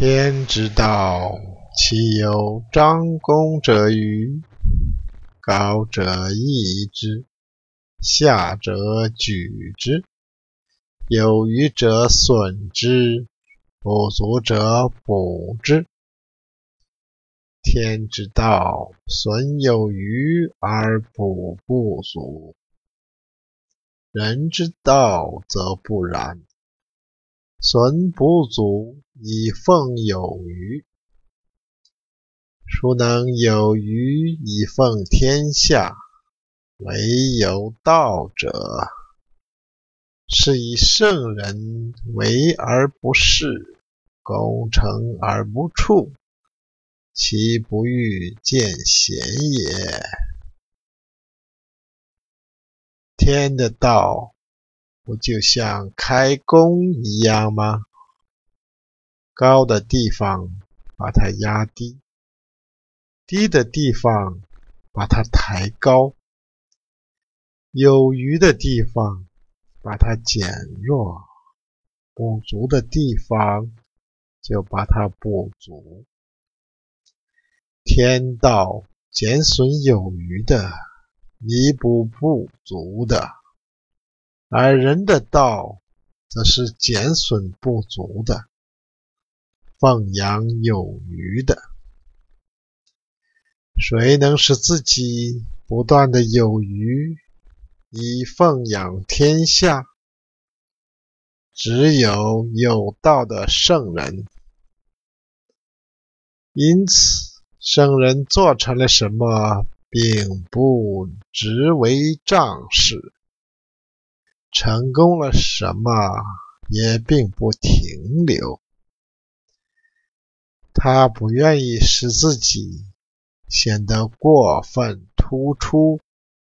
天之道，其有张弓者欤？高者抑之，下者举之。有余者损之，不足者补之。天之道，损有余而补不足。人之道则不然，损不足以奉有余。孰能有余以奉天下？唯有道者。是以圣人为而不恃，功成而不处，其不欲见贤也。天的道不就像开弓一样吗？高的地方把它压低，低的地方把它抬高，有余的地方把它减弱，不足的地方就把它补足。天道减损有余的，弥补不足的；而人的道则是减损不足的。奉养有余的，谁能使自己不断的有余，以奉养天下？只有有道的圣人。因此，圣人做成了什么，并不只为仗势；成功了什么，也并不停留。他不愿意使自己显得过分突出，